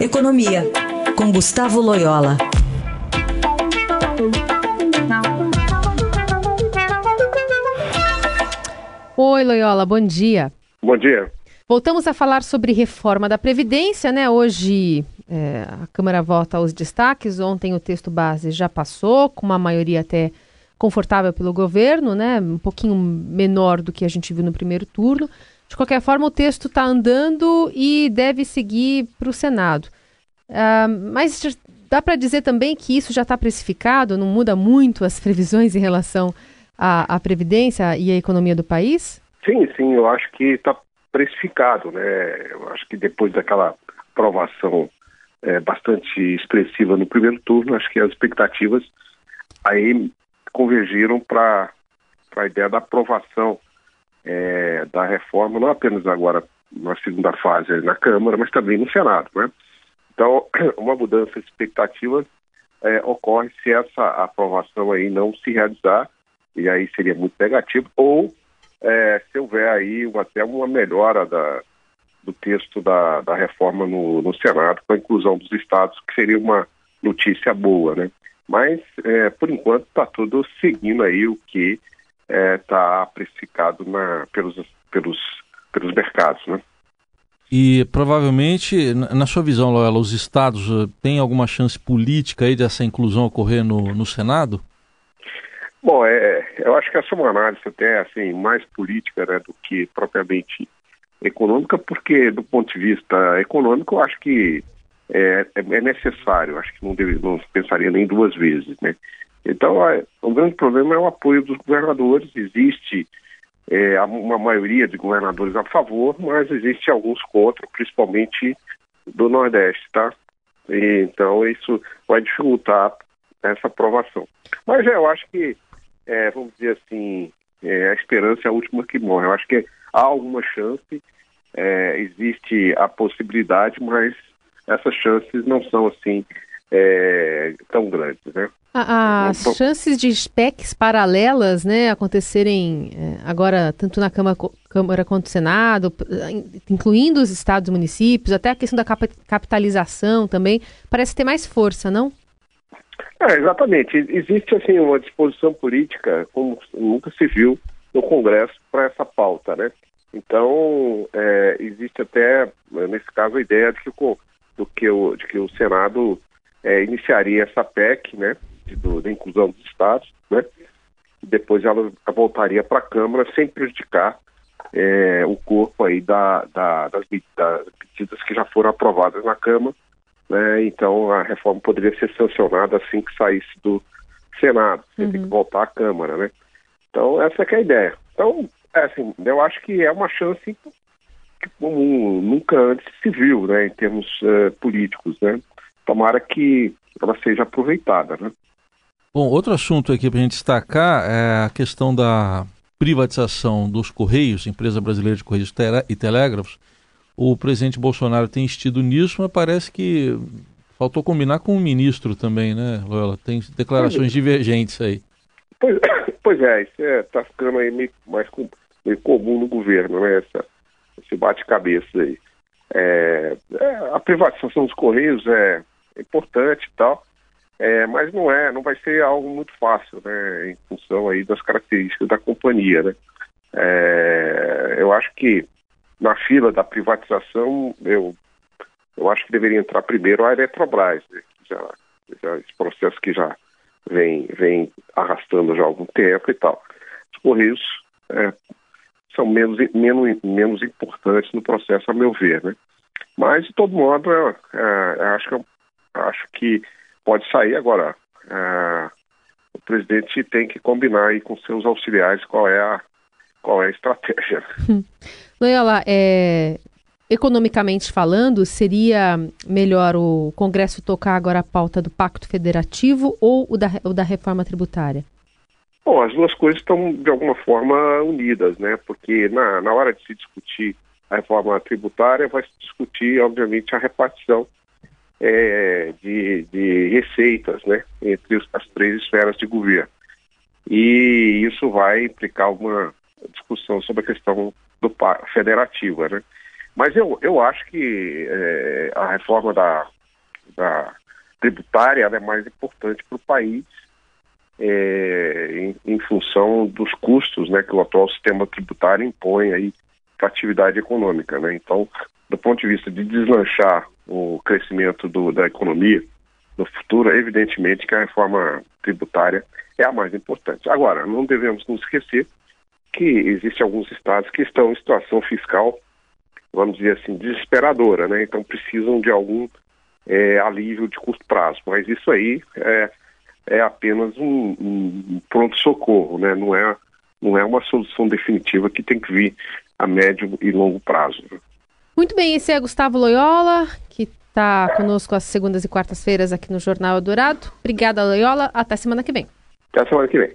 Economia, com Gustavo Loyola. Oi, Loyola, bom dia. Bom dia. Voltamos a falar sobre reforma da Previdência, né? Hoje é, a Câmara vota os destaques. Ontem o texto base já passou, com uma maioria até confortável pelo governo, né? Um pouquinho menor do que a gente viu no primeiro turno. De qualquer forma, o texto está andando e deve seguir para o Senado. Uh, mas dá para dizer também que isso já está precificado, não muda muito as previsões em relação à, à Previdência e à economia do país? Sim, sim, eu acho que está precificado, né? Eu acho que depois daquela aprovação é, bastante expressiva no primeiro turno, acho que as expectativas aí convergiram para a ideia da aprovação é, da reforma, não apenas agora na segunda fase na Câmara, mas também no Senado. Né? Então, uma mudança de expectativa é, ocorre se essa aprovação aí não se realizar, e aí seria muito negativo, ou é, se houver aí até uma melhora da, do texto da, da reforma no, no Senado, com a inclusão dos estados, que seria uma notícia boa, né? Mas, é, por enquanto, está tudo seguindo aí o que está é, tá precificado na, pelos, pelos, pelos mercados, né? E provavelmente, na sua visão, Loela, os estados uh, têm alguma chance política aí dessa inclusão ocorrer no, no Senado? Bom, é, eu acho que essa é uma análise até assim, mais política né, do que propriamente econômica, porque do ponto de vista econômico, eu acho que é, é, é necessário, acho que não, deve, não pensaria nem duas vezes, né? Então, é, o grande problema é o apoio dos governadores, existe é, uma maioria de governadores a favor, mas existe alguns contra, principalmente do Nordeste, tá? E, então, isso vai dificultar essa aprovação. Mas é, eu acho que, é, vamos dizer assim, é, a esperança é a última que morre. Eu acho que há alguma chance, é, existe a possibilidade, mas essas chances não são assim é, tão grandes, né? As então, chances de PECs paralelas, né, acontecerem é, agora tanto na Câmara, Câmara quanto no Senado, incluindo os estados e municípios, até a questão da capitalização também, parece ter mais força, não? É, exatamente. Existe assim uma disposição política, como nunca se viu no Congresso, para essa pauta, né? Então, é, existe até, nesse caso, a ideia de que o, do que o, de que o Senado é, iniciaria essa PEC, né, do, da inclusão dos estados, né, e depois ela voltaria para a Câmara sem prejudicar é, o corpo aí da, da, das, das medidas que já foram aprovadas na Câmara, né, então a reforma poderia ser sancionada assim que saísse do Senado, sem uhum. ter que uhum. voltar à Câmara, né. Então essa é, é a ideia. Então é, assim, eu acho que é uma chance que como nunca antes se viu, né, em termos uh, políticos, né. Tomara que ela seja aproveitada, né. Bom, outro assunto aqui para a gente destacar é a questão da privatização dos Correios, empresa brasileira de Correios e Telégrafos. O presidente Bolsonaro tem insistido nisso, mas parece que faltou combinar com o ministro também, né, Loyola? Tem declarações divergentes aí. Pois, pois é, isso está é, ficando aí meio mais meio comum no governo, né? Essa, esse bate-cabeça aí. É, é, a privatização dos Correios é importante e tal, é, mas não é, não vai ser algo muito fácil, né? Em função aí das características da companhia, né? É, eu acho que na fila da privatização, eu, eu acho que deveria entrar primeiro a Eletrobras, né? já, já, esse processo que já vem, vem arrastando já há algum tempo e tal. Os Correios é, são menos, menos, menos importantes no processo, a meu ver, né? Mas, de todo modo, é, é, acho, que, acho que pode sair agora. É, o presidente tem que combinar aí com seus auxiliares qual é a, qual é a estratégia. Loyola, é, economicamente falando, seria melhor o Congresso tocar agora a pauta do Pacto Federativo ou o da, o da reforma tributária? Bom, as duas coisas estão de alguma forma unidas, né? Porque na, na hora de se discutir a reforma tributária, vai se discutir, obviamente, a repartição é, de, de receitas, né? Entre as três esferas de governo. E isso vai implicar alguma discussão sobre a questão do federativa, né? Mas eu, eu acho que é, a reforma da, da tributária é mais importante para o país é, em, em, função dos custos né, que o atual sistema tributário impõe para a atividade econômica. Né? Então, do ponto de vista de deslanchar o crescimento do, da economia no futuro, evidentemente que a reforma tributária é a mais importante. Agora, não devemos nos esquecer que existem alguns estados que estão em situação fiscal, vamos dizer assim, desesperadora, né? Então precisam de algum é, alívio de curto prazo. Mas isso aí é, é apenas um, um pronto-socorro, né? Não é, não é uma solução definitiva que tem que vir a médio e longo prazo. Muito bem, esse é Gustavo Loyola, que está conosco às segundas e quartas-feiras aqui no Jornal Dourado. Obrigada, Loyola. Até semana que vem. Até semana que vem.